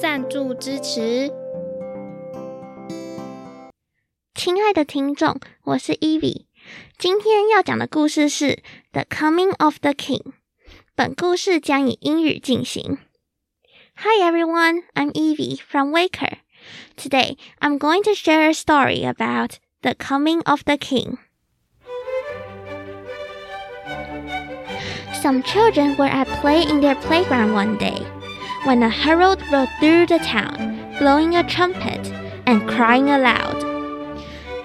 赞助支持。亲爱的听众，我是 Evie。今天要讲的故事是《The Coming of the King》。本故事将以英语进行。Hi everyone, I'm Evie from Waker. Today, I'm going to share a story about the coming of the king. Some children were at play in their playground one day when a herald rode through the town, blowing a trumpet and crying aloud.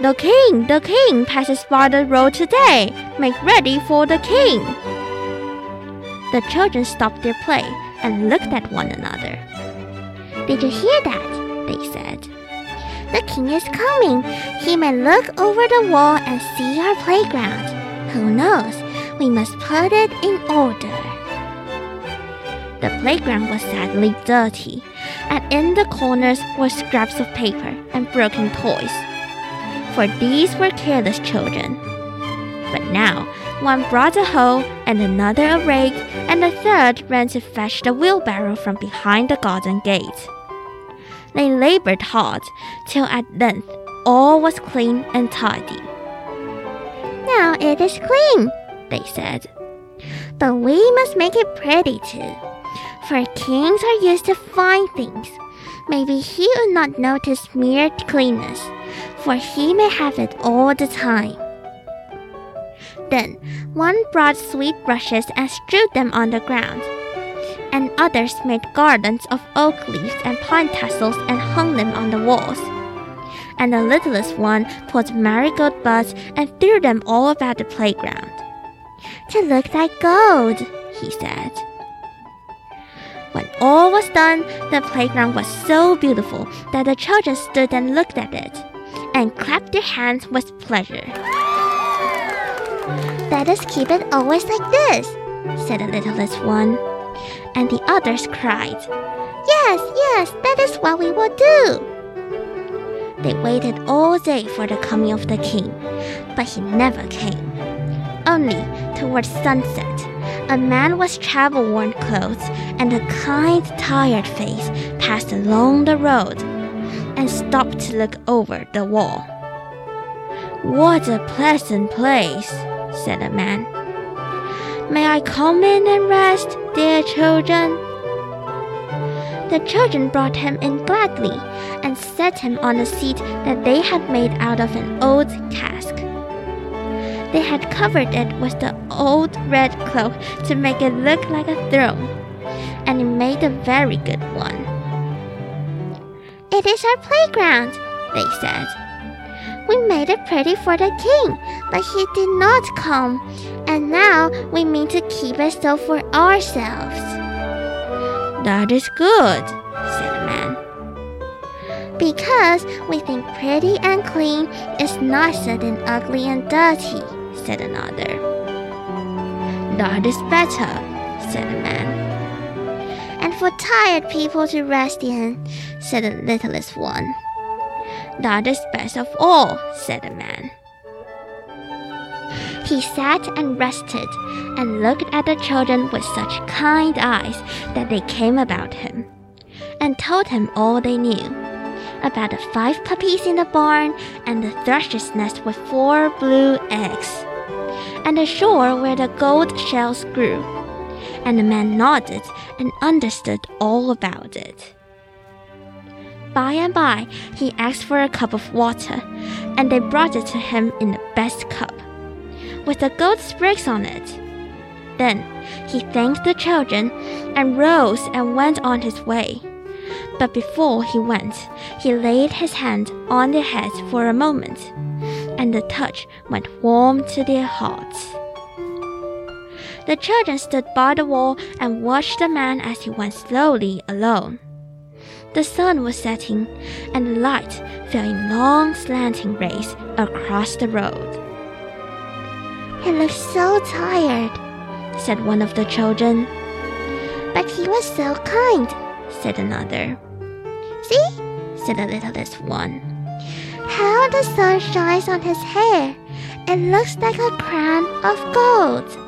The king, the king passes by the road today. Make ready for the king. The children stopped their play and looked at one another. Did you hear that? They said. The king is coming. He may look over the wall and see our playground. Who knows? We must put it in order. The playground was sadly dirty, and in the corners were scraps of paper and broken toys. For these were careless children. But now, one brought a hoe, and another a rake, and a third ran to fetch the wheelbarrow from behind the garden gate. They labored hard, till at length all was clean and tidy. Now it is clean, they said. But we must make it pretty too, for kings are used to fine things. Maybe he would not notice mere cleanness, for he may have it all the time. Then one brought sweet brushes and strewed them on the ground, and others made garlands of oak leaves and pine tassels and hung them on the walls. And the littlest one pulled marigold buds and threw them all about the playground. To look like gold, he said. When all was done, the playground was so beautiful that the children stood and looked at it and clapped their hands with pleasure. Let us keep it always like this, said the littlest one. And the others cried, Yes, yes, that is what we will do. They waited all day for the coming of the king, but he never came. Only towards sunset, a man with travel worn clothes and a kind, tired face passed along the road and stopped to look over the wall. What a pleasant place, said the man. May I come in and rest, dear children? The children brought him in gladly and set him on a seat that they had made out of an old cask. They had covered it with the old red cloak to make it look like a throne, and it made a very good one. It is our playground, they said. We made it pretty for the king, but he did not come, and now we mean to keep it so for ourselves. That is good, said the man. Because we think pretty and clean is nicer than ugly and dirty, said another. That is better, said the man. For tired people to rest in, said the littlest one. That is best of all, said the man. He sat and rested and looked at the children with such kind eyes that they came about him and told him all they knew about the five puppies in the barn and the thrush's nest with four blue eggs and the shore where the gold shells grew. And the man nodded and understood all about it. By and by, he asked for a cup of water, and they brought it to him in the best cup, with the gold sprigs on it. Then he thanked the children and rose and went on his way. But before he went, he laid his hand on their heads for a moment, and the touch went warm to their hearts. The children stood by the wall and watched the man as he went slowly alone. The sun was setting, and the light fell in long slanting rays across the road. He looked so tired, said one of the children. But he was so kind, said another. See, said the littlest one. How the sun shines on his hair. It looks like a crown of gold.